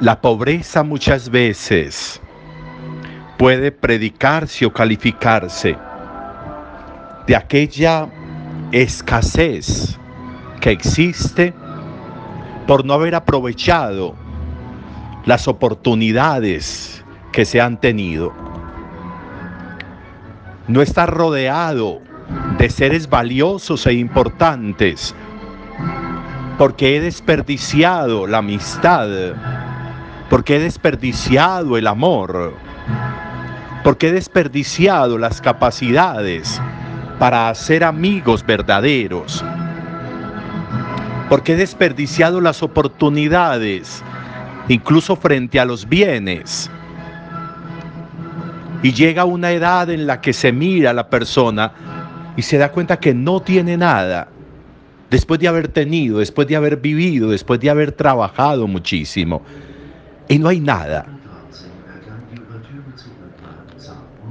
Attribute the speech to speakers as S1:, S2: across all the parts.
S1: La pobreza muchas veces puede predicarse o calificarse de aquella escasez que existe por no haber aprovechado las oportunidades que se han tenido. No estar rodeado de seres valiosos e importantes porque he desperdiciado la amistad, porque he desperdiciado el amor, porque he desperdiciado las capacidades para hacer amigos verdaderos, porque he desperdiciado las oportunidades, incluso frente a los bienes. Y llega una edad en la que se mira a la persona y se da cuenta que no tiene nada, después de haber tenido, después de haber vivido, después de haber trabajado muchísimo, y no hay nada.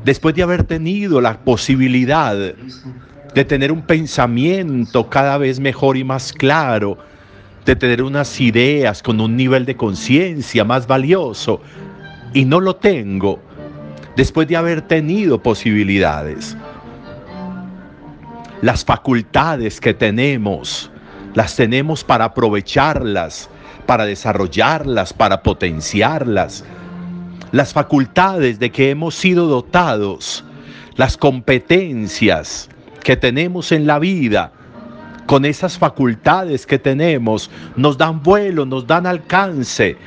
S1: Después de haber tenido la posibilidad de tener un pensamiento cada vez mejor y más claro, de tener unas ideas con un nivel de conciencia más valioso, y no lo tengo, después de haber tenido posibilidades las facultades que tenemos, las tenemos para aprovecharlas, para desarrollarlas, para potenciarlas. Las facultades de que hemos sido dotados, las competencias que tenemos en la vida, con esas facultades que tenemos, nos dan vuelo, nos dan alcance,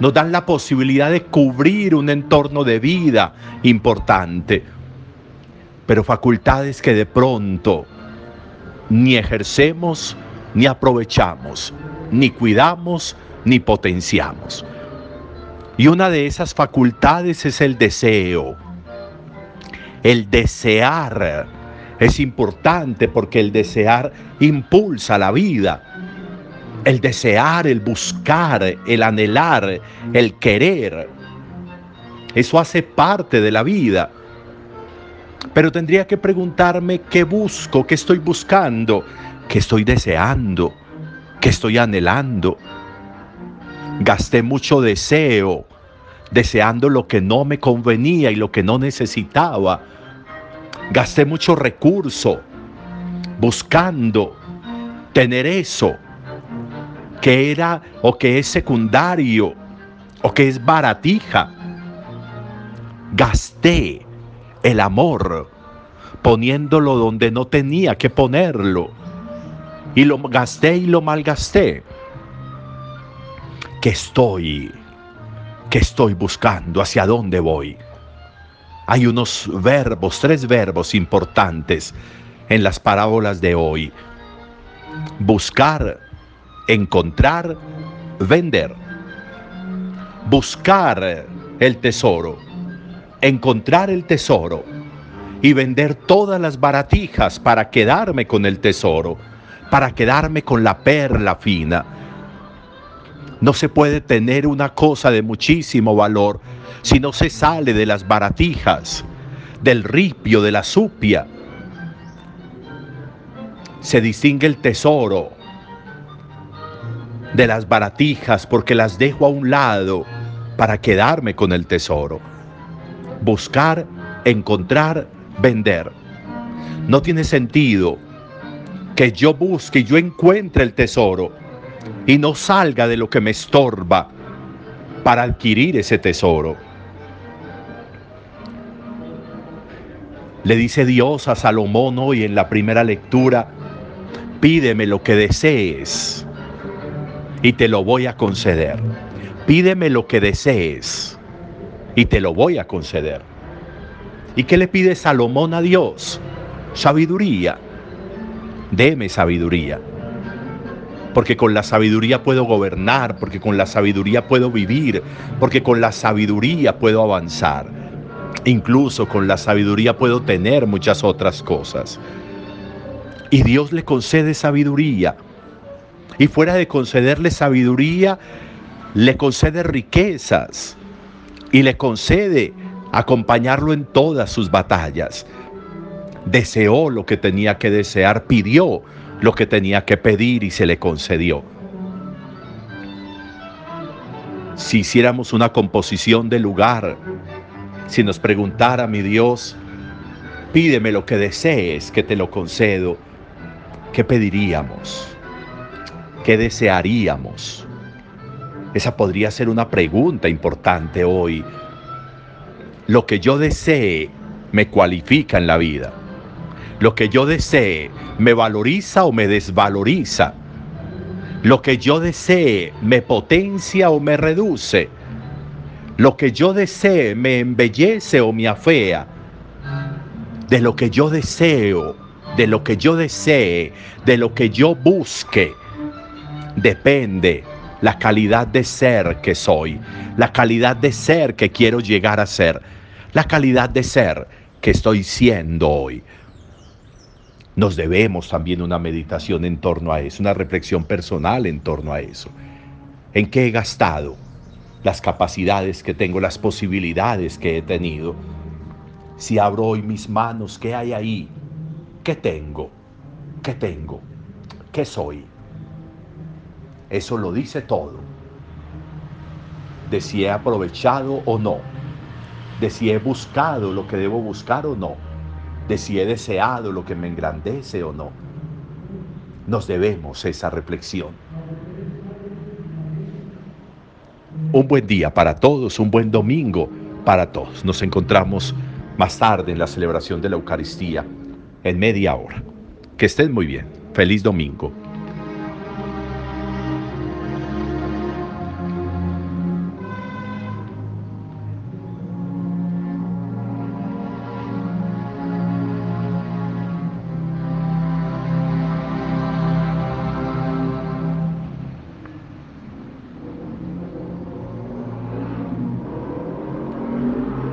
S1: nos dan la posibilidad de cubrir un entorno de vida importante pero facultades que de pronto ni ejercemos, ni aprovechamos, ni cuidamos, ni potenciamos. Y una de esas facultades es el deseo. El desear es importante porque el desear impulsa la vida. El desear, el buscar, el anhelar, el querer. Eso hace parte de la vida. Pero tendría que preguntarme qué busco, qué estoy buscando, qué estoy deseando, qué estoy anhelando. Gasté mucho deseo, deseando lo que no me convenía y lo que no necesitaba. Gasté mucho recurso buscando tener eso que era o que es secundario o que es baratija. Gasté el amor, poniéndolo donde no tenía que ponerlo. Y lo gasté y lo malgasté. ¿Qué estoy? ¿Qué estoy buscando? ¿Hacia dónde voy? Hay unos verbos, tres verbos importantes en las parábolas de hoy. Buscar, encontrar, vender. Buscar el tesoro encontrar el tesoro y vender todas las baratijas para quedarme con el tesoro, para quedarme con la perla fina. No se puede tener una cosa de muchísimo valor si no se sale de las baratijas, del ripio, de la supia. Se distingue el tesoro de las baratijas porque las dejo a un lado para quedarme con el tesoro buscar, encontrar, vender. No tiene sentido que yo busque y yo encuentre el tesoro y no salga de lo que me estorba para adquirir ese tesoro. Le dice Dios a Salomón hoy en la primera lectura, pídeme lo que desees y te lo voy a conceder. Pídeme lo que desees y te lo voy a conceder. ¿Y qué le pide Salomón a Dios? Sabiduría. Deme sabiduría. Porque con la sabiduría puedo gobernar, porque con la sabiduría puedo vivir, porque con la sabiduría puedo avanzar. Incluso con la sabiduría puedo tener muchas otras cosas. Y Dios le concede sabiduría. Y fuera de concederle sabiduría, le concede riquezas y le concede acompañarlo en todas sus batallas. Deseó lo que tenía que desear, pidió lo que tenía que pedir y se le concedió. si hiciéramos una composición de lugar, si nos preguntara mi Dios, pídeme lo que desees, que te lo concedo, ¿qué pediríamos? ¿Qué desearíamos? Esa podría ser una pregunta importante hoy. Lo que yo desee me cualifica en la vida. Lo que yo desee me valoriza o me desvaloriza. Lo que yo desee me potencia o me reduce. Lo que yo desee me embellece o me afea. De lo que yo deseo, de lo que yo desee, de lo que yo busque, depende la calidad de ser que soy, la calidad de ser que quiero llegar a ser, la calidad de ser que estoy siendo hoy. Nos debemos también una meditación en torno a eso, una reflexión personal en torno a eso. ¿En qué he gastado las capacidades que tengo, las posibilidades que he tenido? Si abro hoy mis manos, ¿qué hay ahí? ¿Qué tengo? ¿Qué tengo? ¿Qué soy? Eso lo dice todo. De si he aprovechado o no. De si he buscado lo que debo buscar o no. De si he deseado lo que me engrandece o no. Nos debemos esa reflexión. Un buen día para todos, un buen domingo para todos. Nos encontramos más tarde en la celebración de la Eucaristía, en media hora. Que estén muy bien. Feliz domingo.